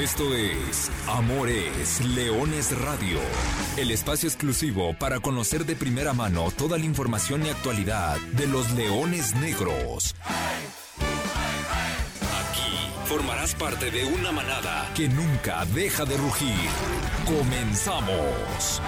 Esto es Amores Leones Radio, el espacio exclusivo para conocer de primera mano toda la información y actualidad de los leones negros. Aquí formarás parte de una manada que nunca deja de rugir. Comenzamos.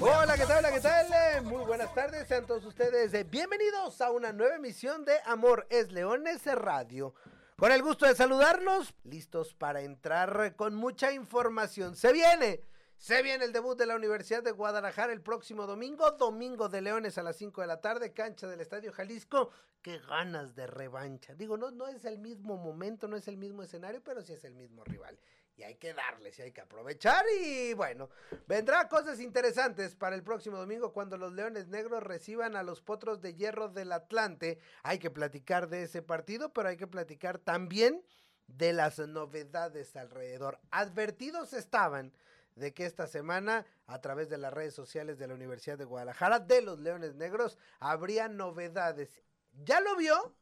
Hola, ¿qué tal? ¿qué tal? Muy buenas tardes, sean todos ustedes eh, bienvenidos a una nueva emisión de Amor es Leones Radio. Con el gusto de saludarlos, listos para entrar con mucha información. Se viene, se viene el debut de la Universidad de Guadalajara el próximo domingo, domingo de Leones a las 5 de la tarde, cancha del Estadio Jalisco. Qué ganas de revancha. Digo, no, no es el mismo momento, no es el mismo escenario, pero sí es el mismo rival. Y hay que darles, y hay que aprovechar. Y bueno, vendrá cosas interesantes para el próximo domingo cuando los Leones Negros reciban a los Potros de Hierro del Atlante. Hay que platicar de ese partido, pero hay que platicar también de las novedades alrededor. Advertidos estaban de que esta semana, a través de las redes sociales de la Universidad de Guadalajara, de los Leones Negros, habría novedades. ¿Ya lo vio?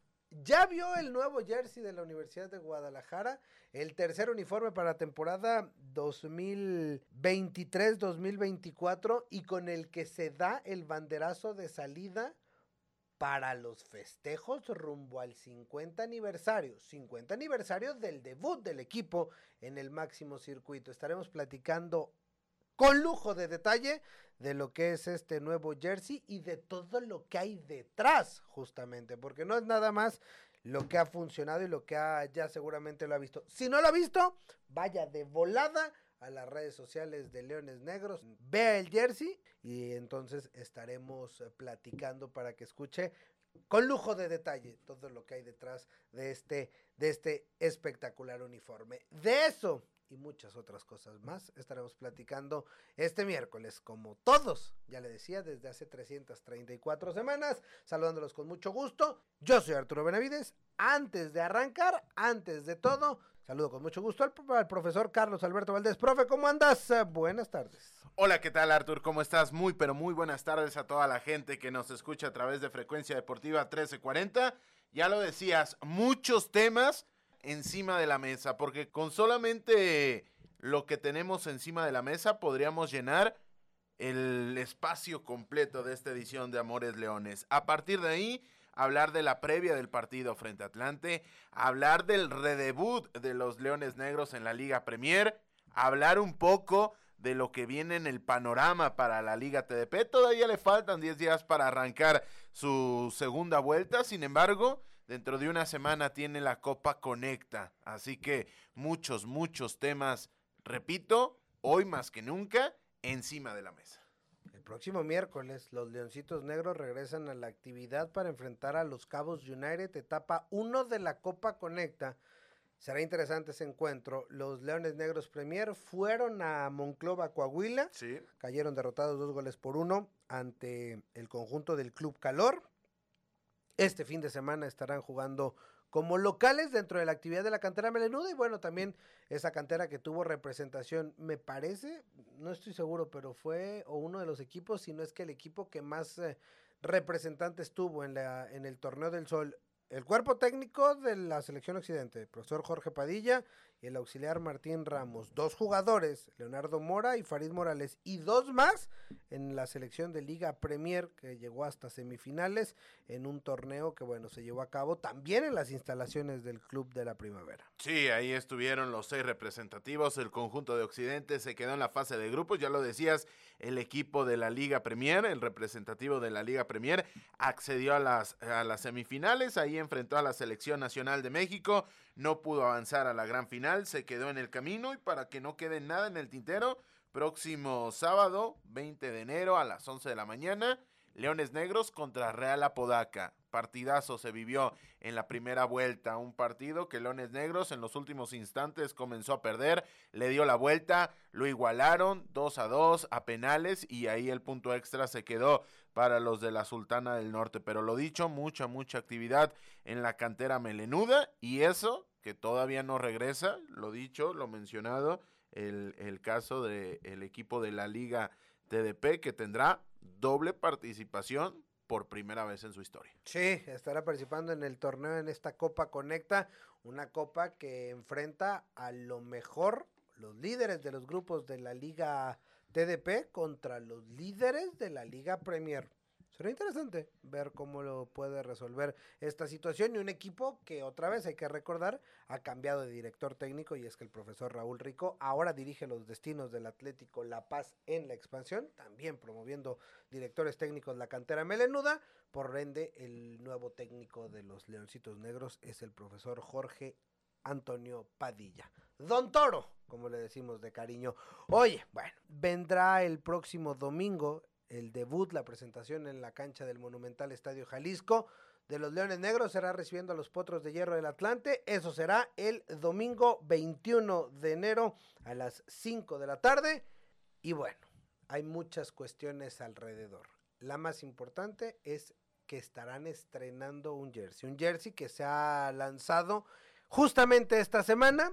¿Ya vio el nuevo jersey de la Universidad de Guadalajara? El tercer uniforme para temporada 2023-2024 y con el que se da el banderazo de salida para los festejos rumbo al 50 aniversario, 50 aniversario del debut del equipo en el máximo circuito. Estaremos platicando con lujo de detalle de lo que es este nuevo jersey y de todo lo que hay detrás, justamente, porque no es nada más lo que ha funcionado y lo que ha, ya seguramente lo ha visto. Si no lo ha visto, vaya de volada a las redes sociales de Leones Negros, vea el jersey y entonces estaremos eh, platicando para que escuche con lujo de detalle todo lo que hay detrás de este, de este espectacular uniforme. De eso y muchas otras cosas más estaremos platicando este miércoles, como todos, ya le decía, desde hace 334 semanas, saludándolos con mucho gusto. Yo soy Arturo Benavides. Antes de arrancar, antes de todo, saludo con mucho gusto al, profesor Carlos Alberto Valdés. Profe, ¿cómo andas? Eh, buenas tardes. Hola, ¿qué tal Artur? ¿Cómo estás? Muy, pero muy buenas tardes a toda la gente que nos escucha a través de Frecuencia Deportiva 1340. Ya lo decías, muchos temas encima de la mesa, porque con solamente lo que tenemos encima de la mesa podríamos llenar el espacio completo de esta edición de Amores Leones. A partir de ahí, hablar de la previa del partido frente a Atlante, hablar del redebut de los Leones Negros en la Liga Premier, hablar un poco de lo que viene en el panorama para la Liga TDP. Todavía le faltan 10 días para arrancar su segunda vuelta, sin embargo, dentro de una semana tiene la Copa Conecta. Así que muchos, muchos temas, repito, hoy más que nunca, encima de la mesa. El próximo miércoles, los Leoncitos Negros regresan a la actividad para enfrentar a los Cabos United, etapa 1 de la Copa Conecta. Será interesante ese encuentro. Los Leones Negros Premier fueron a Monclova, Coahuila. Sí. Cayeron derrotados dos goles por uno ante el conjunto del Club Calor. Este fin de semana estarán jugando como locales dentro de la actividad de la cantera melenuda y bueno, también esa cantera que tuvo representación, me parece, no estoy seguro, pero fue o uno de los equipos, si no es que el equipo que más eh, representantes tuvo en, la, en el Torneo del Sol. El cuerpo técnico de la selección occidente, el profesor Jorge Padilla y el auxiliar Martín Ramos. Dos jugadores, Leonardo Mora y Farid Morales. Y dos más en la selección de Liga Premier que llegó hasta semifinales en un torneo que, bueno, se llevó a cabo también en las instalaciones del Club de la Primavera. Sí, ahí estuvieron los seis representativos. El conjunto de Occidente se quedó en la fase de grupos. Ya lo decías, el equipo de la Liga Premier, el representativo de la Liga Premier, accedió a las, a las semifinales. Ahí enfrentó a la Selección Nacional de México. No pudo avanzar a la gran final, se quedó en el camino. Y para que no quede nada en el tintero, próximo sábado, 20 de enero a las 11 de la mañana, Leones Negros contra Real Apodaca. Partidazo se vivió en la primera vuelta, un partido que Leones Negros en los últimos instantes comenzó a perder, le dio la vuelta, lo igualaron 2 a 2 a penales y ahí el punto extra se quedó para los de la Sultana del Norte. Pero lo dicho, mucha, mucha actividad en la cantera melenuda y eso que todavía no regresa, lo dicho, lo mencionado, el, el caso del equipo de la Liga TDP que tendrá doble participación por primera vez en su historia. Sí, estará participando en el torneo en esta Copa Conecta, una copa que enfrenta a lo mejor los líderes de los grupos de la Liga TDP contra los líderes de la Liga Premier. Será interesante ver cómo lo puede resolver esta situación y un equipo que otra vez hay que recordar ha cambiado de director técnico y es que el profesor Raúl Rico ahora dirige los destinos del Atlético La Paz en la expansión, también promoviendo directores técnicos la cantera melenuda, por ende el nuevo técnico de los Leoncitos Negros es el profesor Jorge Antonio Padilla. Don Toro, como le decimos de cariño. Oye, bueno, vendrá el próximo domingo el debut, la presentación en la cancha del Monumental Estadio Jalisco de los Leones Negros será recibiendo a los Potros de Hierro del Atlante. Eso será el domingo 21 de enero a las 5 de la tarde. Y bueno, hay muchas cuestiones alrededor. La más importante es que estarán estrenando un jersey. Un jersey que se ha lanzado justamente esta semana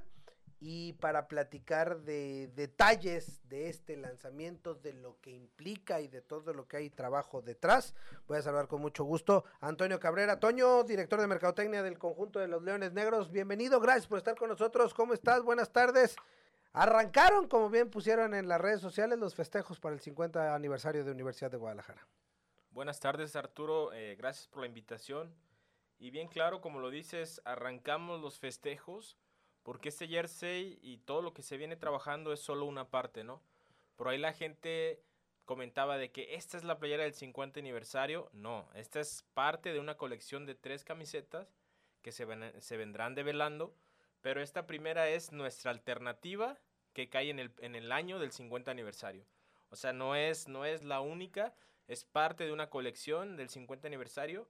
y para platicar de detalles de este lanzamiento, de lo que implica y de todo lo que hay trabajo detrás, voy a saludar con mucho gusto a Antonio Cabrera. Toño, director de Mercadotecnia del conjunto de los Leones Negros, bienvenido, gracias por estar con nosotros. ¿Cómo estás? Buenas tardes. Arrancaron, como bien pusieron en las redes sociales, los festejos para el 50 aniversario de Universidad de Guadalajara. Buenas tardes, Arturo. Eh, gracias por la invitación. Y bien claro, como lo dices, arrancamos los festejos porque este jersey y todo lo que se viene trabajando es solo una parte, ¿no? Por ahí la gente comentaba de que esta es la playera del 50 aniversario. No, esta es parte de una colección de tres camisetas que se, se vendrán develando, pero esta primera es nuestra alternativa que cae en el, en el año del 50 aniversario. O sea, no es, no es la única, es parte de una colección del 50 aniversario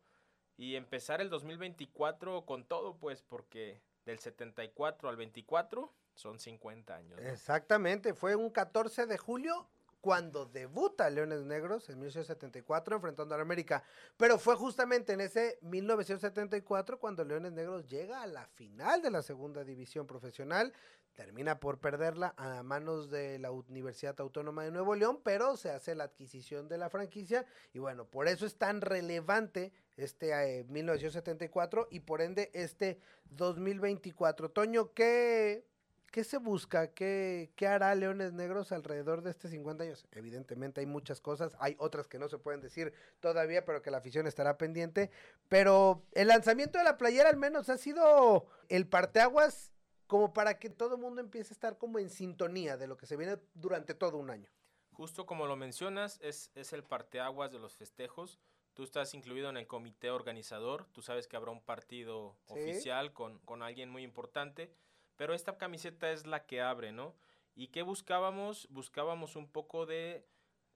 y empezar el 2024 con todo, pues, porque del 74 al 24 son 50 años. Exactamente, fue un 14 de julio cuando debuta Leones Negros en 1974 enfrentando a la América. Pero fue justamente en ese 1974 cuando Leones Negros llega a la final de la segunda división profesional. Termina por perderla a manos de la Universidad Autónoma de Nuevo León, pero se hace la adquisición de la franquicia y bueno, por eso es tan relevante este 1974 eh, y por ende este 2024. Toño, ¿qué, qué se busca? ¿Qué, ¿Qué hará Leones Negros alrededor de este 50 años? Evidentemente hay muchas cosas, hay otras que no se pueden decir todavía, pero que la afición estará pendiente. Pero el lanzamiento de la playera al menos ha sido el parteaguas como para que todo el mundo empiece a estar como en sintonía de lo que se viene durante todo un año. Justo como lo mencionas, es, es el parteaguas de los festejos Tú estás incluido en el comité organizador, tú sabes que habrá un partido oficial con, con, alguien muy importante, pero esta camiseta es la que abre, ¿no? ¿Y qué buscábamos? Buscábamos un poco de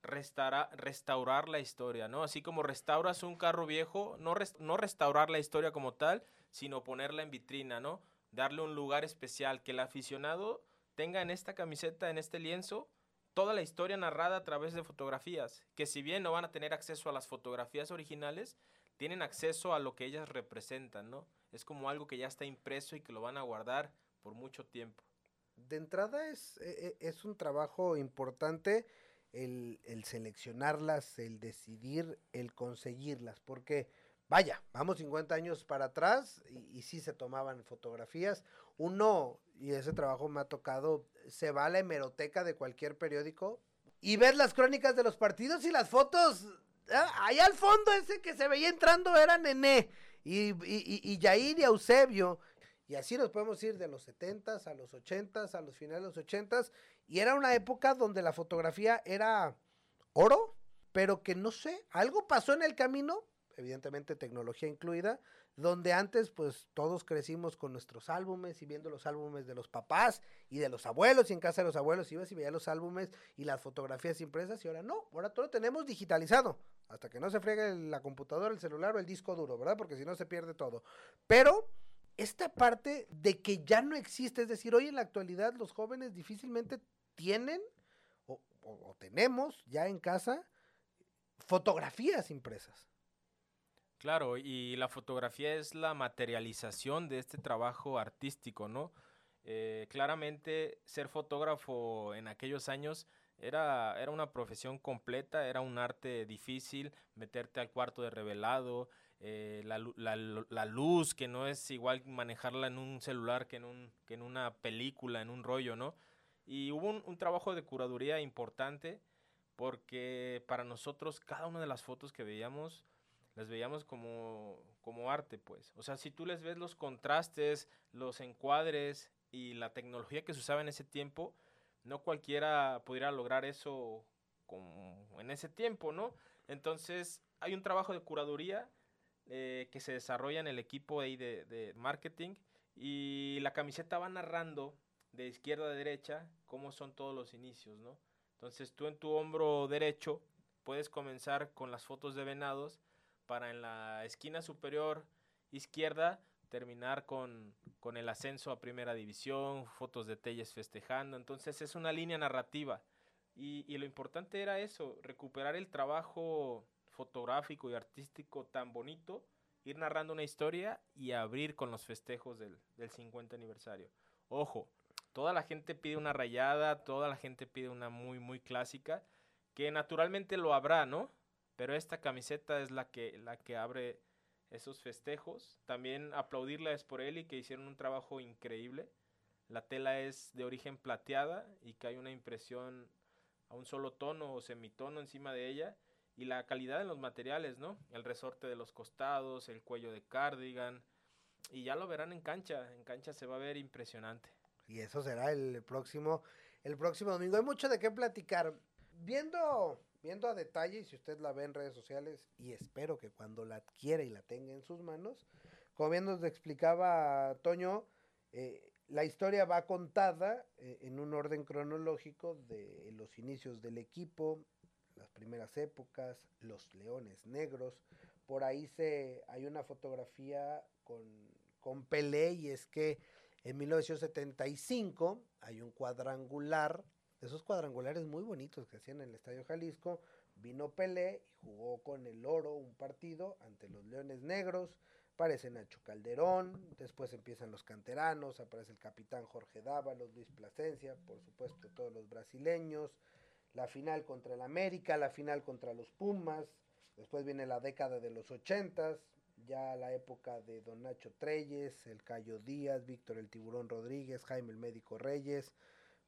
restaurar, restaurar la historia, ¿no? Así como restauras un carro viejo, no, no restaurar la historia como tal, sino ponerla en vitrina, ¿no? Darle un lugar especial, que el aficionado tenga en esta camiseta, en este lienzo, toda la historia narrada a través de fotografías, que si bien no van a tener acceso a las fotografías originales, tienen acceso a lo que ellas representan, ¿no? Es como algo que ya está impreso y que lo van a guardar por mucho tiempo. De entrada es, e, e, es un trabajo importante el, el seleccionarlas, el decidir, el conseguirlas, porque vaya, vamos 50 años para atrás y, y, sí se tomaban fotografías. Uno, y ese trabajo me ha tocado, se va a la hemeroteca de cualquier periódico y ves las crónicas de los partidos y las fotos. Ah, ahí al fondo ese que se veía entrando era Nené y, y, y Yair y Eusebio. Y así nos podemos ir de los 70s a los 80s, a los finales de los 80s. Y era una época donde la fotografía era oro, pero que no sé, algo pasó en el camino evidentemente tecnología incluida, donde antes pues todos crecimos con nuestros álbumes y viendo los álbumes de los papás y de los abuelos y en casa de los abuelos ibas y veías los álbumes y las fotografías impresas y ahora no, ahora todo lo tenemos digitalizado, hasta que no se friegue la computadora, el celular o el disco duro, ¿verdad? Porque si no se pierde todo. Pero esta parte de que ya no existe, es decir, hoy en la actualidad los jóvenes difícilmente tienen o, o tenemos ya en casa fotografías impresas. Claro, y la fotografía es la materialización de este trabajo artístico, ¿no? Eh, claramente ser fotógrafo en aquellos años Era, era una profesión completa, era un arte difícil, meterte al cuarto de revelado, eh, la, la, la, luz, que no es igual manejarla en un celular que en, un, que en una película, en un rollo, ¿no? Y hubo un, un, trabajo de curaduría importante porque para nosotros cada una de las fotos que veíamos las veíamos como, como arte, pues. O sea, si tú les ves los contrastes, los encuadres y la tecnología que se usaba en ese tiempo, no cualquiera pudiera lograr eso como en ese tiempo, ¿no? Entonces, hay un trabajo de curaduría eh, que se desarrolla en el equipo ahí de, de, marketing y la camiseta va narrando de izquierda a derecha cómo son todos los inicios, ¿no? Entonces tú en tu hombro derecho puedes comenzar con las fotos de venados para en la esquina superior izquierda terminar con, con el ascenso a primera división, fotos de Telles festejando. Entonces es una línea narrativa. Y, y, lo importante era eso, recuperar el trabajo fotográfico y artístico tan bonito, ir narrando una historia y abrir con los festejos del, del 50 aniversario. Ojo, toda la gente pide una rayada, toda la gente pide una muy, muy clásica, que naturalmente lo habrá, ¿no? Pero esta camiseta es la que, la que abre esos festejos. También aplaudirle a Sporelli que hicieron un trabajo increíble. La tela es de origen plateada y que hay una impresión a un solo tono o semitono encima de ella. Y la calidad de los materiales, ¿no? El resorte de los costados, el cuello de cardigan. Y ya lo verán en cancha. En cancha se va a ver impresionante. Y eso será el próximo, el próximo domingo. Hay mucho de qué platicar. Viendo viendo a detalle, y si usted la ve en redes sociales, y espero que cuando la adquiera y la tenga en sus manos, como bien nos explicaba Toño, eh, la historia va contada eh, en un orden cronológico de los inicios del equipo, las primeras épocas, los leones negros. Por ahí se hay una fotografía con, con Pelé y es que en 1975 hay un cuadrangular esos cuadrangulares muy bonitos que hacían en el Estadio Jalisco. Vino Pelé y jugó con el oro un partido ante los Leones Negros. Aparece Nacho Calderón, después empiezan los canteranos, aparece el capitán Jorge Dávalos, Luis Plasencia, por supuesto todos los brasileños, la final contra el América, la final contra los Pumas, después viene la década de los ochentas, ya la época de Don Nacho Treyes, el Cayo Díaz, Víctor el Tiburón Rodríguez, Jaime el Médico Reyes,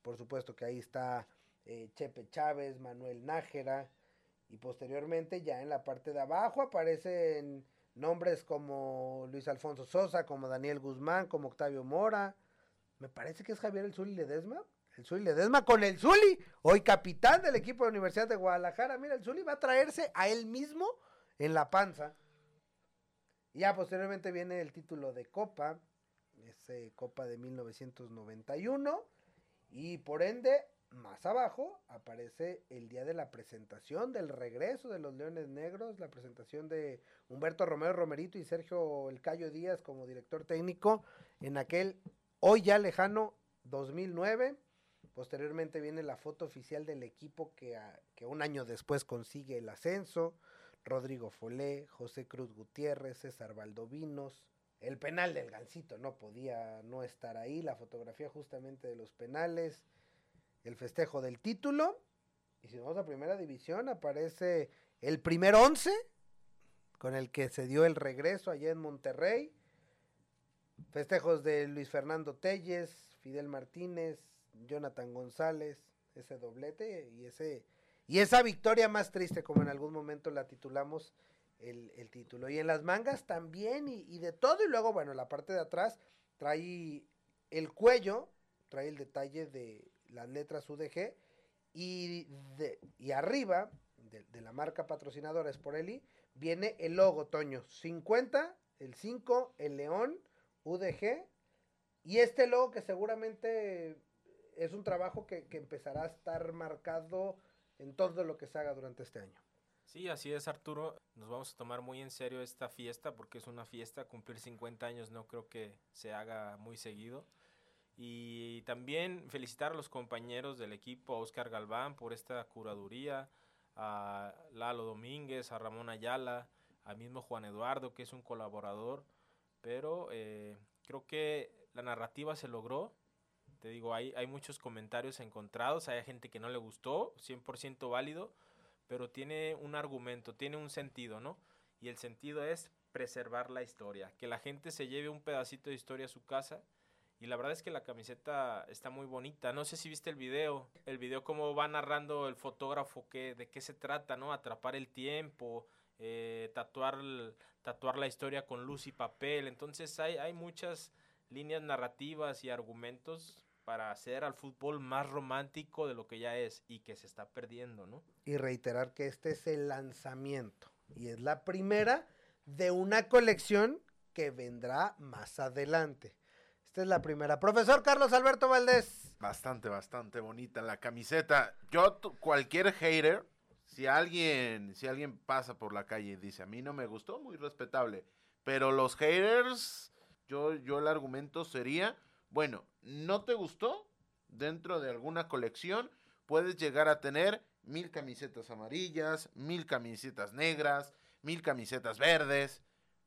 por supuesto que ahí está eh, Chepe Chávez, Manuel Nájera. Y posteriormente ya en la parte de abajo aparecen nombres como Luis Alfonso Sosa, como Daniel Guzmán, como Octavio Mora. Me parece que es Javier El Zuli Ledesma. El Zuli Ledesma con el Zuli, hoy capitán del equipo de Universidad de Guadalajara. Mira, el Zuli va a traerse a él mismo en la panza. Y ya posteriormente viene el título de Copa, ese Copa de 1991 y por ende, más abajo aparece el día de la presentación del regreso de los Leones Negros, la presentación de Humberto Romero Romerito y Sergio El Cayo Díaz como director técnico en aquel hoy ya lejano 2009. Posteriormente viene la foto oficial del equipo que, que un año después consigue el ascenso. Rodrigo Folé, José Cruz Gutiérrez, César Valdovinos, el penal del Gancito no podía no estar ahí, la fotografía justamente de los penales, el festejo del título. Y si vamos a primera división, aparece el primer once con el que se dio el regreso allá en Monterrey. Festejos de Luis Fernando Telles, Fidel Martínez, Jonathan González, ese doblete y ese y esa victoria más triste como en algún momento la titulamos el, el título. Y en las mangas también y, y, de todo. Y luego, bueno, la parte de atrás trae el cuello, trae el detalle de las letras UDG. Y, de, y arriba de, la marca patrocinadora Sporelli viene el logo, Toño. 50, el 5, el león, UDG. Y este logo que seguramente es un trabajo que, que empezará a estar marcado en todo lo que se haga durante este año. Sí, así es Arturo. Nos vamos a tomar muy en serio esta fiesta porque es una fiesta. Cumplir 50 años no creo que se haga muy seguido. Y también felicitar a los compañeros del equipo, a Oscar Galván por esta curaduría, a Lalo Domínguez, a Ramón Ayala, al mismo Juan Eduardo, que es un colaborador. Pero eh, creo que la narrativa se logró. Te digo, hay, hay muchos comentarios encontrados, hay gente que no le gustó, 100% válido, pero tiene un argumento, tiene un sentido, ¿no? Y el sentido es preservar la historia, que la gente se lleve un pedacito de historia a su casa. Y la verdad es que la camiseta está muy bonita. No sé si viste el video, el video cómo va narrando el fotógrafo que, de qué se trata, ¿no? Atrapar el tiempo, eh, tatuar, tatuar la historia con luz y papel. Entonces hay, hay muchas líneas narrativas y argumentos para hacer al fútbol más romántico de lo que ya es y que se está perdiendo, ¿no? Y reiterar que este es el lanzamiento y es la primera de una colección que vendrá más adelante. Esta es la primera. Profesor Carlos Alberto Valdés. Bastante, bastante bonita la camiseta. Yo, cualquier hater, si alguien, si alguien pasa por la calle y dice, a mí no me gustó, muy respetable. Pero los haters, yo, yo el argumento sería, bueno, ¿no te gustó? Dentro de alguna colección puedes llegar a tener mil camisetas amarillas, mil camisetas negras, mil camisetas verdes,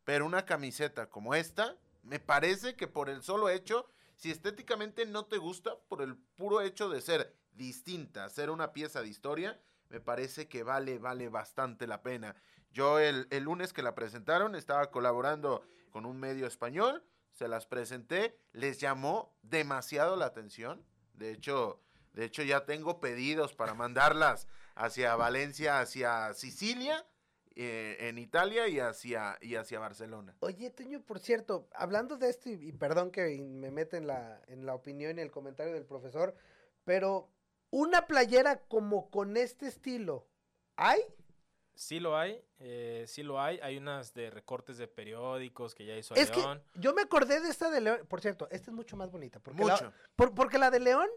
pero una camiseta como esta, me parece que por el solo hecho, si estéticamente no te gusta, por el puro hecho de ser distinta, ser una pieza de historia, me parece que vale, vale bastante la pena. Yo el, el lunes que la presentaron estaba colaborando con un medio español, se las presenté, les llamó demasiado la atención. De hecho, de hecho ya tengo pedidos para mandarlas hacia Valencia, hacia Sicilia eh, en Italia y hacia, y hacia Barcelona. Oye, Toño, por cierto, hablando de esto, y, perdón que me mete en la, en la opinión y el comentario del profesor, pero una playera como con este estilo, ¿hay? Sí lo hay, eh, sí lo hay. Hay unas de recortes de periódicos que ya hizo es León. Que yo me acordé de esta de León. Por cierto, esta es mucho más bonita. Porque La, porque la de León,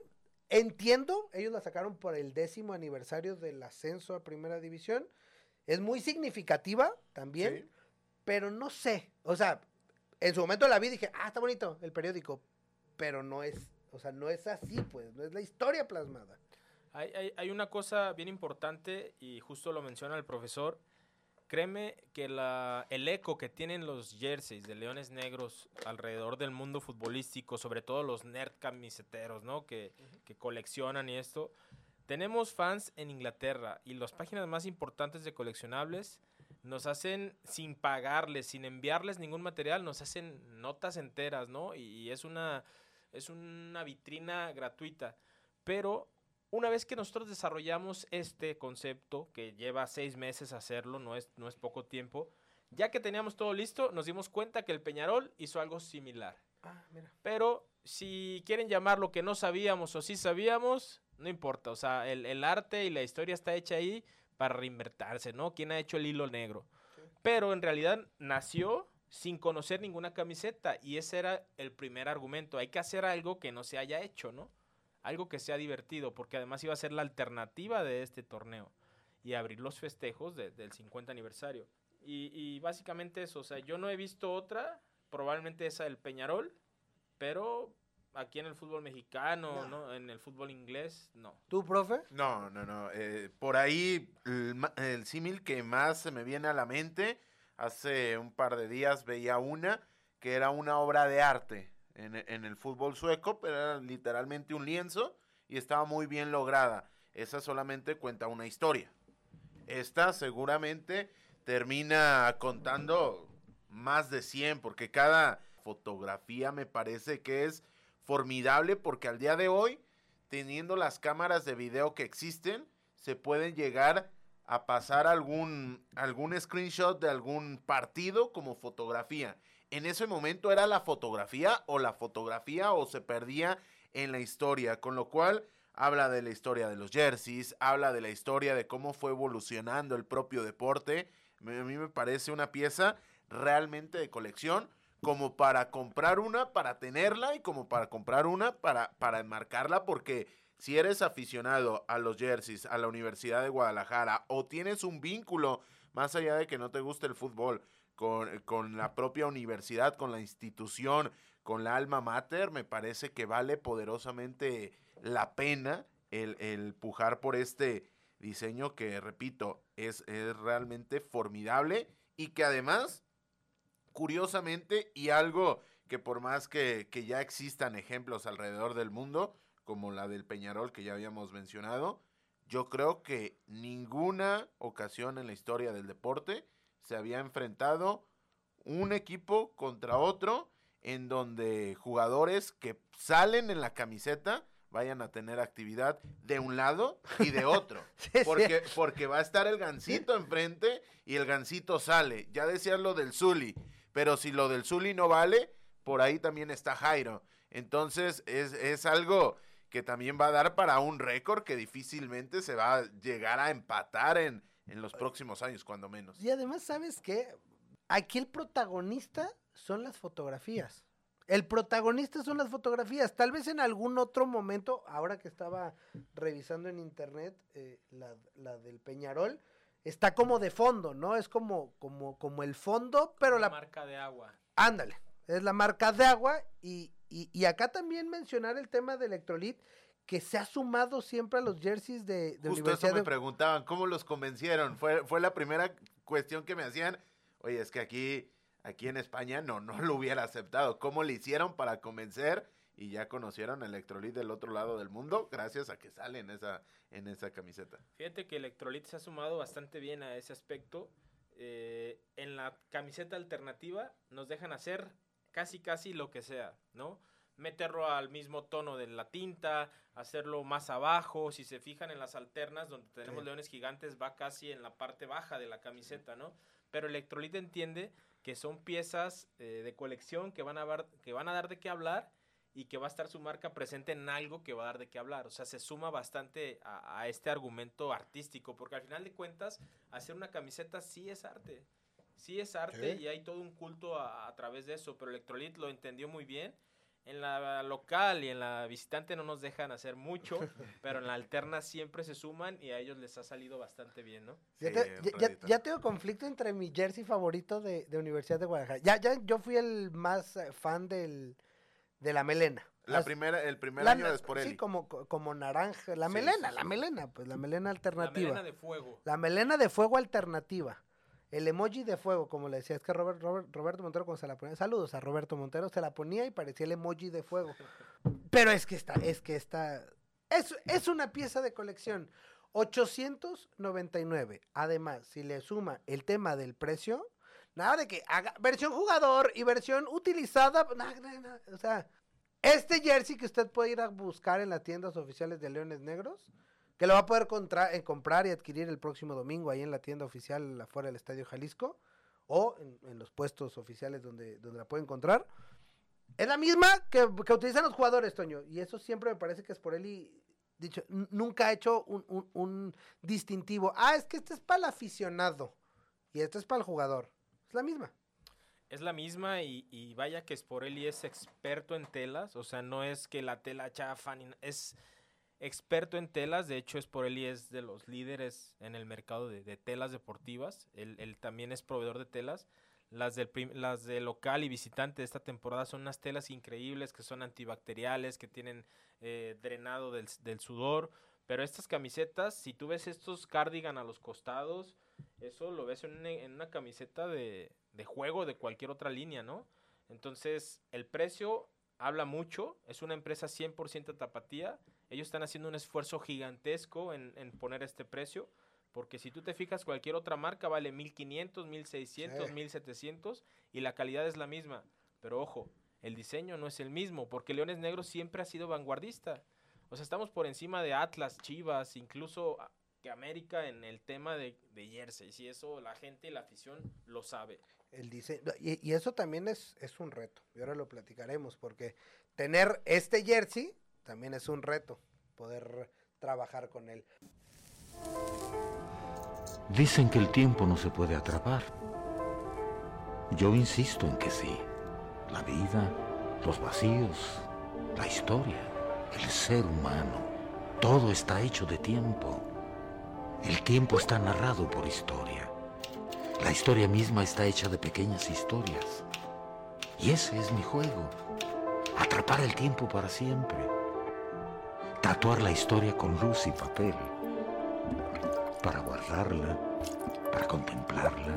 entiendo, ellos la sacaron por el décimo aniversario del ascenso a Primera División. Es muy significativa también, pero no sé. O sea, en su momento la vi y dije, ah, está bonito el periódico, pero no es, o sea, no es así, pues, no es la historia plasmada. Hay, hay, hay una cosa bien importante y justo lo menciona el profesor. Créeme que la, el eco que tienen los jerseys de Leones Negros alrededor del mundo futbolístico, sobre todo los nerd camiseteros, ¿no? Que, que coleccionan y esto, tenemos fans en Inglaterra y las páginas más importantes de coleccionables nos hacen sin pagarles, sin enviarles ningún material, nos hacen notas enteras, ¿no? Y, es una es una vitrina gratuita. Pero una vez que nosotros desarrollamos este concepto, que lleva seis meses hacerlo, no es, no es poco tiempo, ya que teníamos todo listo, nos dimos cuenta que el Peñarol hizo algo similar. Ah, mira. Pero si quieren llamarlo que no sabíamos o sí sabíamos, no importa, o sea, el, arte y la historia está hecha ahí para reinvertirse, ¿no? ¿Quién ha hecho el hilo negro? Pero en realidad nació sin conocer ninguna camiseta y ese era el primer argumento. Hay que hacer algo que no se haya hecho, ¿no? Algo que sea divertido, porque además iba a ser la alternativa de este torneo y abrir los festejos del 50 aniversario. Y, y básicamente eso, o sea, yo no he visto otra, probablemente esa del Peñarol, pero aquí en el fútbol mexicano, no. En el fútbol inglés, no. ¿Tú, profe? No, no, no. Eh, por ahí el, símil que más se me viene a la mente, hace un par de días veía una que era una obra de arte en, el fútbol sueco, pero era literalmente un lienzo y estaba muy bien lograda. Esa solamente cuenta una historia. Esta seguramente termina contando más de 100, porque cada fotografía me parece que es formidable porque al día de hoy, teniendo las cámaras de video que existen, se pueden llegar a pasar algún, algún screenshot de algún partido como fotografía. En ese momento era la fotografía o la fotografía o se perdía en la historia, con lo cual habla de la historia de los jerseys, habla de la historia de cómo fue evolucionando el propio deporte. A mí me parece una pieza realmente de colección como para comprar una, para tenerla y como para comprar una, para, para enmarcarla, porque si eres aficionado a los jerseys, a la Universidad de Guadalajara, o tienes un vínculo, más allá de que no te guste el fútbol, con, con la propia universidad, con la institución, con la alma mater, me parece que vale poderosamente la pena el, el pujar por este diseño que, repito, es, es realmente formidable y que además curiosamente, y algo que que por más que, que ya existan ejemplos alrededor del mundo, como la del Peñarol que ya habíamos mencionado, yo creo que ninguna ocasión en la historia del deporte se había enfrentado un equipo contra otro en donde jugadores que salen en la camiseta vayan a tener actividad de un lado y de otro. porque, porque va a estar el gancito enfrente y el gancito sale. Ya decías lo del Zuli, pero si lo del Zuli no vale, por ahí también está Jairo. Entonces es, es algo que también va a dar para un récord que difícilmente se va a llegar a empatar en, en los próximos años, cuando menos. Y además, ¿sabes qué? Aquí el protagonista son las fotografías. El protagonista son las fotografías. Tal vez en algún otro momento, ahora que estaba revisando en internet eh, la, del Peñarol, está como de fondo, ¿no? Es como, como, como el fondo, pero la... marca de agua. Ándale, es la marca de agua y, y, acá también mencionar el tema de Electrolit que se ha sumado siempre a los jerseys de, de Justo eso me preguntaban, ¿cómo los convencieron? Fue, fue la primera cuestión que me hacían. Oye, es que aquí aquí en España no, no lo hubiera aceptado. ¿Cómo le hicieron para convencer? Y ya conocieron Electrolit del otro lado del mundo gracias a que sale en esa, en esa camiseta. Fíjate que Electrolit se ha sumado bastante bien a ese aspecto. Eh, en la camiseta alternativa nos dejan hacer casi casi lo que sea, ¿no? Meterlo al mismo tono de la tinta, hacerlo más abajo. Si se fijan en las alternas, donde tenemos leones gigantes, va casi en la parte baja de la camiseta, ¿no? Pero Electrolit entiende que son piezas eh, de colección que van, a dar, que van a dar de qué hablar y que va a estar su marca presente en algo que va a dar de qué hablar. O sea, se suma bastante a, este argumento artístico, porque al final de cuentas, hacer una camiseta sí es arte. Sí es arte y hay todo un culto a, a, través de eso, pero Electrolit lo entendió muy bien en la local y en la visitante no nos dejan hacer mucho, pero en la alterna siempre se suman y a ellos les ha salido bastante bien, ¿no? ya, tengo conflicto entre mi jersey favorito de, Universidad de Guadalajara. Ya, ya yo fui el más eh, fan del, de la melena. La primera, el primer año de Sporelli. Sí, como, como naranja. La melena, la melena, pues la melena alternativa. La melena de fuego. La melena de fuego alternativa. El emoji de fuego, como le decía, es que Robert, Roberto Montero cuando se la ponía, saludos a Roberto Montero, se la ponía y parecía el emoji de fuego. Pero es que está, es que está, es, es una pieza de colección. 899. Además, si le suma el tema del precio, nada de que haga versión jugador y versión utilizada, o sea, este jersey que usted puede ir a buscar en las tiendas oficiales de Leones Negros, que lo va a poder comprar y adquirir el próximo domingo ahí en la tienda oficial afuera del Estadio Jalisco o en, los puestos oficiales donde, donde la puede encontrar. Es la misma que, utilizan los jugadores, Toño, y eso siempre me parece que es por él y dicho, nunca ha hecho un, distintivo. Ah, es que este es para el aficionado y este es para el jugador. Es la misma. Es la misma y, y vaya que Sporelli es experto en telas, o sea, no es que la tela chafa, ni, es experto en telas, de hecho es por él y es de los líderes en el mercado de, telas deportivas, él, también es proveedor de telas. Las, del las de local y visitante de esta temporada son unas telas increíbles que son antibacteriales, que tienen eh, drenado del, sudor. Pero estas camisetas, si tú ves estos cardigan a los costados, eso lo ves en una, camiseta de, de, juego de cualquier otra línea, ¿no? Entonces, el precio habla mucho, es una empresa 100% tapatía ellos están haciendo un esfuerzo gigantesco en, poner este precio, porque si tú te fijas, cualquier otra marca vale 1500, 1600, 1700 y la calidad es la misma. Pero ojo, el diseño no es el mismo, porque Leones Negros siempre ha sido vanguardista. O sea, estamos por encima de Atlas, Chivas, incluso que América en el tema de, de jerseys. Y eso la gente y la afición lo sabe. El diseño, y, y eso también es, es un reto. Y ahora lo platicaremos, porque tener este jersey también es un reto poder trabajar con él. Dicen que el tiempo no se puede atrapar. Yo insisto en que sí. La vida, los vacíos, la historia, el ser humano, todo está hecho de tiempo. El tiempo está narrado por historia. La historia misma está hecha de pequeñas historias. Y ese es mi juego. Atrapar el tiempo para siempre tatuar la historia con luz y papel, para guardarla, para contemplarla,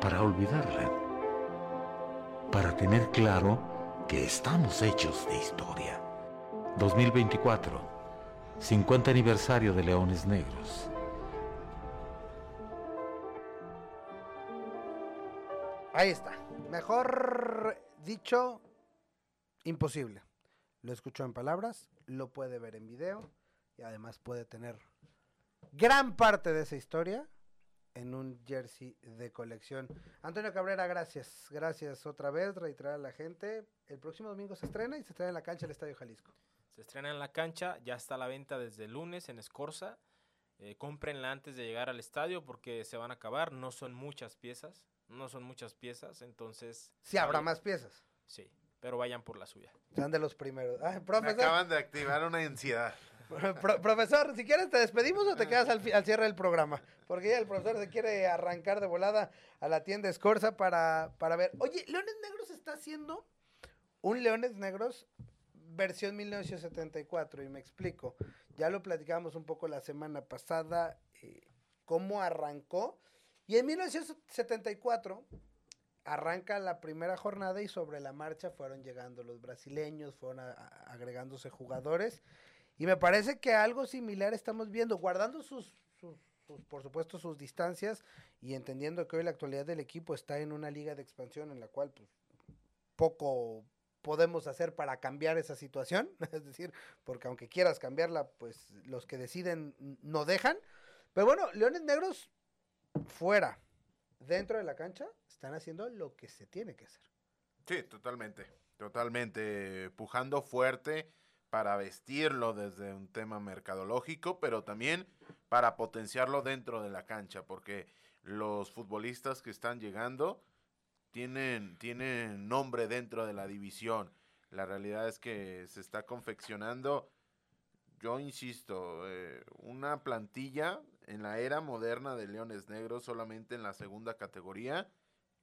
para olvidarla. para tener claro que estamos hechos de historia. 2024, 50 aniversario de Leones Negros. Ahí está. Mejor dicho, imposible. Lo escuchó en palabras, lo puede ver en video y además puede tener gran parte de esa historia en un jersey de colección. Antonio Cabrera, gracias. Gracias otra vez, reiterar a la gente. El próximo domingo se estrena y se estrena en la cancha del Estadio Jalisco. Se estrena en la cancha, ya está a la venta desde el lunes en Escorza. Eh, cómprenla antes de llegar al estadio porque se van a acabar. No son muchas piezas, no son muchas piezas, entonces... Sí, habrá más piezas. Sí, pero vayan por la suya. Sean de los primeros. Ah, Me profesor, acaban de activar una ansiedad. pro- profesor, si quieres te despedimos o te quedas al, al cierre del programa. Porque ya el profesor se quiere arrancar de volada a la tienda Escorza para, para ver. Oye, Leones Negros está haciendo un Leones Negros versión 1974 y me explico. Ya lo platicábamos un poco la semana pasada, eh, cómo arrancó. Y en 1974 arranca la primera jornada y sobre la marcha fueron llegando los brasileños, fueron agregándose jugadores. Y me parece que algo similar estamos viendo, guardando sus, por supuesto, sus distancias y entendiendo que hoy la actualidad del equipo está en una liga de expansión en la cual pues, poco podemos hacer para cambiar esa situación, es decir, porque aunque quieras cambiarla, pues los que deciden no dejan. Pero bueno, Leones Negros fuera, dentro de la cancha, están haciendo lo que se tiene que hacer. Sí, totalmente. Totalmente. Pujando fuerte para vestirlo desde un tema mercadológico, pero también para potenciarlo dentro de la cancha, porque los futbolistas que están llegando tienen, tienen nombre dentro de la división. La realidad es que se está confeccionando, yo insisto, eh, una plantilla en la era moderna de Leones Negros solamente en la segunda categoría,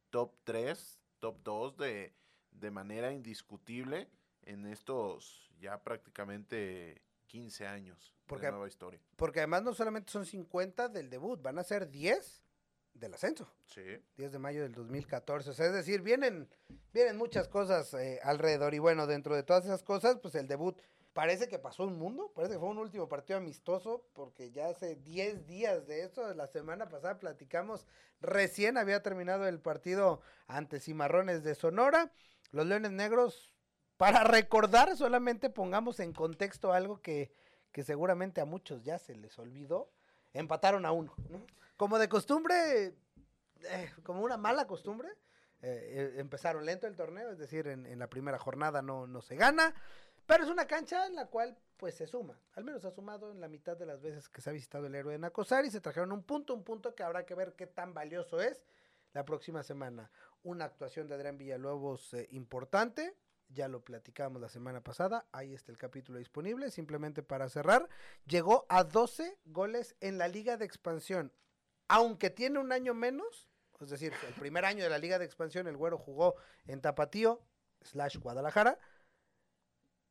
top 3, top 2 de, de manera indiscutible en estos ya prácticamente 15 años Porque- de nueva historia. Porque además no solamente son 50 del debut, van a ser 10 del ascenso. Sí. 10 de mayo del 2014. O sea, es decir, vienen, vienen muchas cosas eh, alrededor. Y bueno, dentro de todas esas cosas, pues el debut parece que pasó un mundo. Parece que fue un último partido amistoso, porque ya hace 10 días de eso, la semana pasada platicamos, recién había terminado el partido ante Cimarrones de Sonora. Los Leones Negros, para recordar, solamente pongamos en contexto algo que, que seguramente a muchos ya se les olvidó. Empataron a uno, ¿no? Como de costumbre, eh, como una mala costumbre, eh, eh, empezaron lento el torneo, es decir, en, en la primera jornada no, no se gana, pero es una cancha en la cual pues se suma, al menos ha sumado en la mitad de las veces que se ha visitado el héroe de y se trajeron un punto, un punto que habrá que ver qué tan valioso es la próxima semana. Una actuación de Adrián Villalobos eh, importante, ya lo platicamos la semana pasada, ahí está el capítulo disponible, simplemente para cerrar, llegó a 12 goles en la liga de expansión, aunque tiene un año menos, es decir, el primer año de la liga de expansión el güero jugó en Tapatío, slash Guadalajara,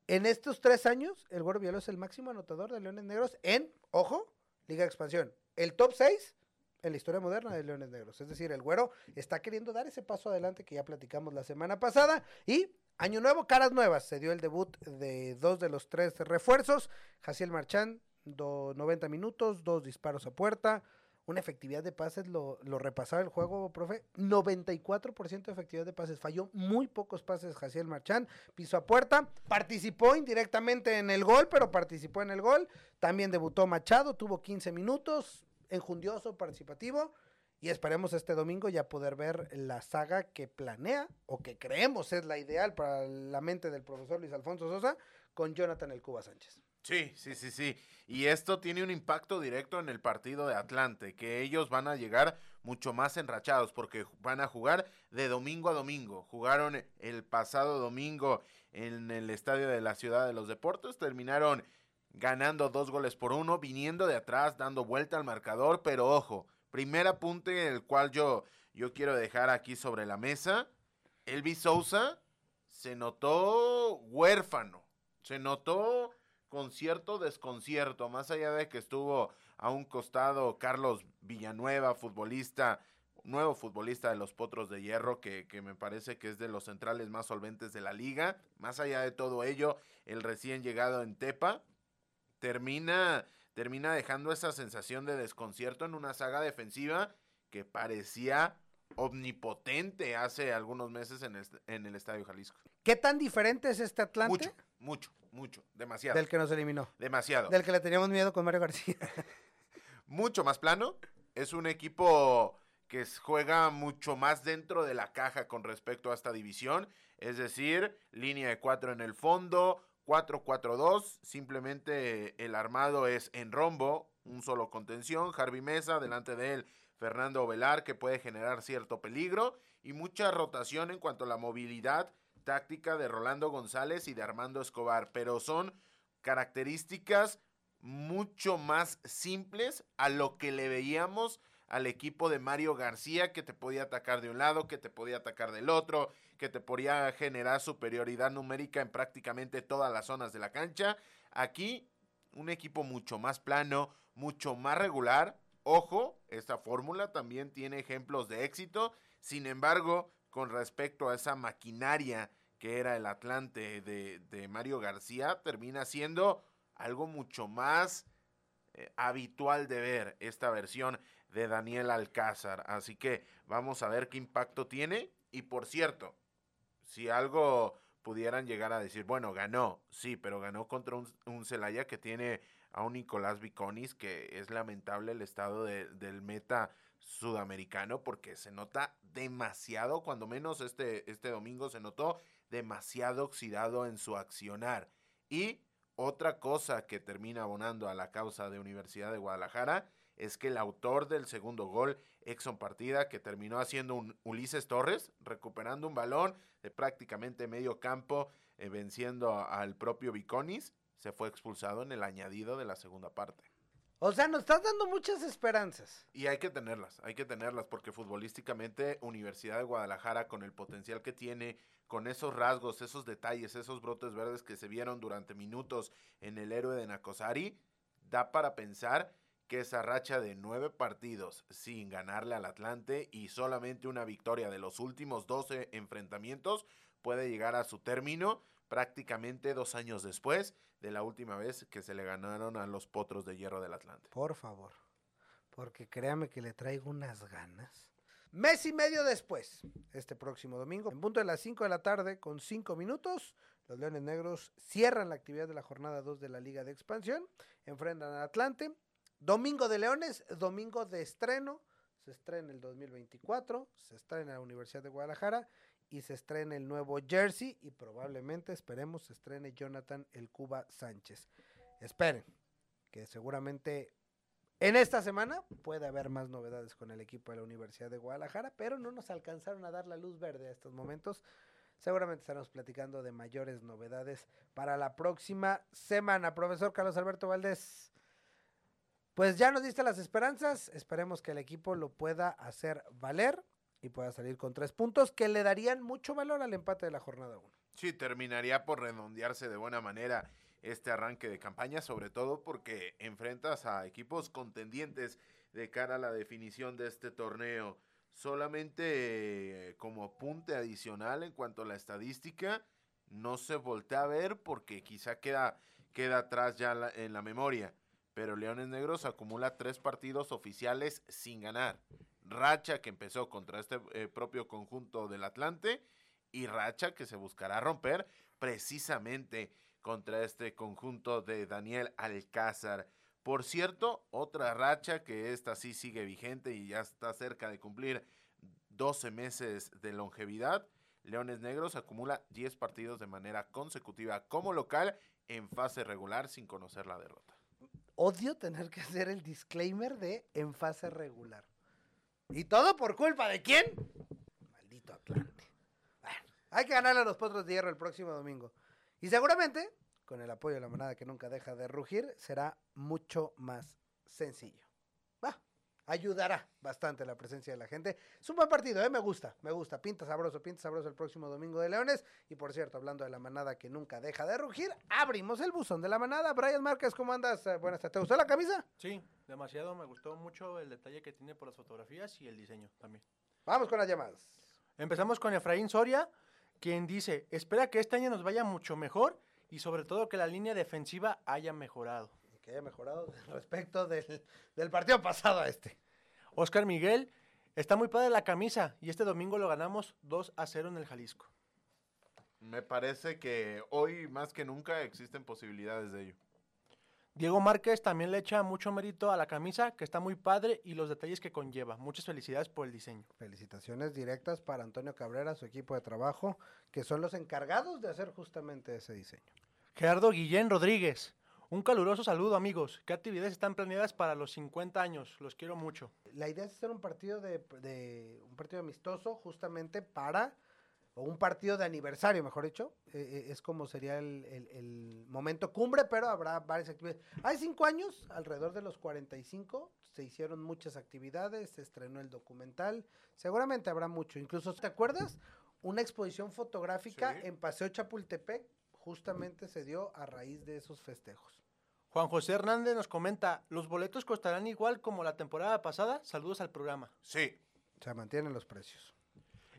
en estos tres años, el Güero Villalobos es el máximo anotador de Leones Negros en, ojo, Liga de Expansión. El top 6 en la historia moderna de Leones Negros. Es decir, el Güero está queriendo dar ese paso adelante que ya platicamos la semana pasada. Y año nuevo, caras nuevas. Se dio el debut de dos de los tres refuerzos. Jaciel Marchán, do- 90 minutos, dos disparos a puerta. Una efectividad de pases, lo, lo repasaba el juego, profe. 94% de efectividad de pases. Falló muy pocos pases Jaciel Marchán piso a puerta, participó indirectamente en el gol, pero participó en el gol. También debutó Machado, tuvo 15 minutos, enjundioso, participativo. Y esperemos este domingo ya poder ver la saga que planea o que creemos es la ideal para la mente del profesor Luis Alfonso Sosa con Jonathan El Cuba Sánchez. Sí, sí, sí, sí. Y esto tiene un impacto directo en el partido de Atlante, que ellos van a llegar mucho más enrachados porque van a jugar de domingo a domingo. Jugaron el pasado domingo en el estadio de la Ciudad de los Deportes, terminaron ganando dos goles por uno, viniendo de atrás, dando vuelta al marcador, pero ojo, primer apunte el cual yo, yo quiero dejar aquí sobre la mesa, Elvis Sousa se notó huérfano, se notó con cierto desconcierto, más allá de que estuvo a un costado Carlos Villanueva, futbolista nuevo futbolista de los Potros de Hierro, que, que, me parece que es de los centrales más solventes de la liga. Más allá de todo ello, el recién llegado en Tepa termina, termina dejando esa sensación de desconcierto en una saga defensiva que parecía omnipotente hace algunos meses en el, en el Estadio Jalisco. ¿Qué tan diferente es este Atlante? Mucho, mucho, mucho, demasiado. Del que nos eliminó. Demasiado. Del que le teníamos miedo con Mario García. mucho más plano. Es un equipo que juega mucho más dentro de la caja con respecto a esta división. Es decir, línea de cuatro en el fondo, 4-4-2. Simplemente el armado es en rombo, un solo contención. Harvey Mesa, delante de él Fernando Velar, que puede generar cierto peligro. Y mucha rotación en cuanto a la movilidad táctica de Rolando González y de Armando Escobar. Pero son características mucho más simples a lo que le veíamos al equipo de Mario García que te podía atacar de un lado, que te podía atacar del otro, que te podía generar superioridad numérica en prácticamente todas las zonas de la cancha. Aquí un equipo mucho más plano, mucho más regular. Ojo, esta fórmula también tiene ejemplos de éxito. Sin embargo, con respecto a esa maquinaria que era el Atlante de, de Mario García, termina siendo algo mucho más eh, habitual de ver esta versión de Daniel Alcázar. Así que vamos a ver qué impacto tiene. Y por cierto, si algo pudieran llegar a decir, bueno, ganó, sí, pero ganó contra un, Celaya que tiene a un Nicolás Viconis, que es lamentable el estado del meta sudamericano, porque se nota demasiado, cuando menos este, este domingo se notó demasiado oxidado en su accionar. Y otra cosa que termina abonando a la causa de Universidad de Guadalajara es que el autor del segundo gol, Exxon Partida, que terminó haciendo un Ulises Torres, recuperando un balón de prácticamente medio campo, eh, venciendo al propio Viconis, se fue expulsado en el añadido de la segunda parte. O sea, nos estás dando muchas esperanzas. Y hay que tenerlas, hay que tenerlas, porque futbolísticamente Universidad de Guadalajara, con el potencial que tiene, con esos rasgos, esos detalles, esos brotes verdes que se vieron durante minutos en el héroe de Nakosari, da para pensar que esa racha de nueve partidos sin ganarle al Atlante y solamente una victoria de los últimos doce enfrentamientos puede llegar a su término prácticamente dos años después de la última vez que se le ganaron a los potros de hierro del Atlante. Por favor, porque créame que le traigo unas ganas. Mes y medio después, este próximo domingo, en punto de las 5 de la tarde, con 5 minutos, los Leones Negros cierran la actividad de la jornada 2 de la Liga de Expansión, enfrentan al Atlante. Domingo de Leones, domingo de estreno, se estrena el 2024, se estrena la Universidad de Guadalajara y se estrena el nuevo Jersey y probablemente, esperemos, se estrene Jonathan El Cuba Sánchez. Esperen, que seguramente en esta semana puede haber más novedades con el equipo de la Universidad de Guadalajara, pero no nos alcanzaron a dar la luz verde a estos momentos. Seguramente estaremos platicando de mayores novedades para la próxima semana. Profesor Carlos Alberto Valdés, pues ya nos diste las esperanzas. Esperemos que el equipo lo pueda hacer valer y pueda salir con tres puntos que le darían mucho valor al empate de la jornada 1. Sí, terminaría por redondearse de buena manera este arranque de campaña, sobre todo porque enfrentas a equipos contendientes de cara a la definición de este torneo. Solamente eh, como apunte adicional en cuanto a la estadística, no se voltea a ver porque quizá queda, queda atrás ya en la memoria. Pero Leones Negros acumula tres partidos oficiales sin ganar. Racha que empezó contra este eh, propio conjunto del Atlante y racha que se buscará romper precisamente contra este conjunto de Daniel Alcázar. Por cierto, otra racha que esta sí sigue vigente y ya está cerca de cumplir 12 meses de longevidad. Leones Negros acumula 10 partidos de manera consecutiva como local en fase regular sin conocer la derrota. Odio tener que hacer el disclaimer de en fase regular. ¿Y todo por culpa de quién? Maldito Atlante. Bueno, hay que ganarle a los potros de hierro el próximo domingo. Y seguramente, con el apoyo de la manada que nunca deja de rugir, será mucho más sencillo. Ayudará bastante la presencia de la gente. Es un buen partido, ¿eh? me gusta, me gusta. Pinta sabroso, pinta sabroso el próximo domingo de Leones. Y por cierto, hablando de la manada que nunca deja de rugir, abrimos el buzón de la manada. Brian Márquez, ¿cómo andas? Eh, Buenas tardes. ¿Te gustó la camisa? Sí, demasiado. Me gustó mucho el detalle que tiene por las fotografías y el diseño también. Vamos con las llamadas. Empezamos con Efraín Soria, quien dice, espera que este año nos vaya mucho mejor y sobre todo que la línea defensiva haya mejorado. Que haya mejorado respecto del, del partido pasado a este. Oscar Miguel, está muy padre la camisa y este domingo lo ganamos 2 a 0 en el Jalisco. Me parece que hoy más que nunca existen posibilidades de ello. Diego Márquez también le echa mucho mérito a la camisa, que está muy padre y los detalles que conlleva. Muchas felicidades por el diseño. Felicitaciones directas para Antonio Cabrera, su equipo de trabajo, que son los encargados de hacer justamente ese diseño. Gerardo Guillén Rodríguez, un caluroso saludo amigos. ¿Qué actividades están planeadas para los 50 años? Los quiero mucho. La idea es hacer un partido de, de- un partido amistoso justamente para o un partido de aniversario, mejor dicho, eh, eh, es como sería el, el- el momento cumbre, pero habrá varias actividades. Hay cinco años, alrededor de los 45, se hicieron muchas actividades, se estrenó el documental, seguramente habrá mucho. Incluso, ¿te acuerdas? Una exposición fotográfica Sí. en Paseo Chapultepec justamente se dio a raíz de esos festejos. Juan José Hernández nos comenta, ¿los boletos costarán igual como la temporada pasada? Saludos al programa. Sí, Se mantienen los precios.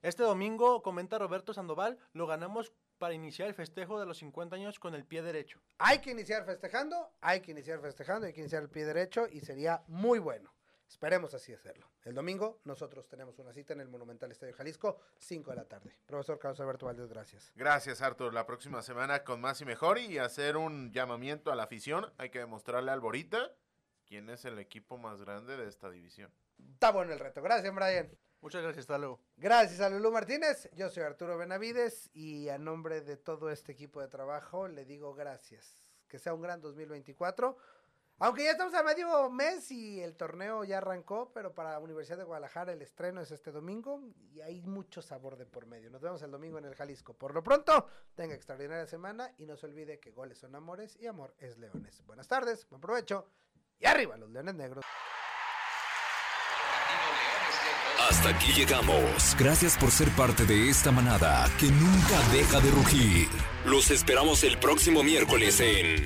Este domingo, comenta Roberto Sandoval, lo ganamos para iniciar el festejo de los 50 años con el pie derecho. Hay que iniciar festejando, hay que iniciar festejando, hay que iniciar el pie derecho y sería muy bueno. Esperemos así hacerlo. El domingo nosotros tenemos una cita en el Monumental Estadio Jalisco, 5 de la tarde. Profesor Carlos Alberto Valdés, gracias. gracias Artur. La próxima semana con más y mejor y hacer un llamamiento a la afición. Hay que demostrarle al Borita quién es el equipo más grande de esta división. Está bueno el reto. Gracias, Brian. Muchas gracias, hasta luego. Gracias a Lulú Martínez. Yo soy Arturo Benavides y a nombre de todo este equipo de trabajo le digo gracias. Que sea un gran 2024. Aunque ya estamos a medio mes y el torneo ya arrancó, pero para Universidad de Guadalajara el estreno es este domingo y hay mucho sabor de por medio. Nos vemos el domingo en el Jalisco. Por lo pronto, tenga extraordinaria semana y no se olvide que goles son amores y amor es leones. Buenas tardes, buen provecho y arriba los leones negros. Hasta aquí llegamos. Gracias por ser parte de esta manada que nunca deja de rugir. Los esperamos el próximo miércoles en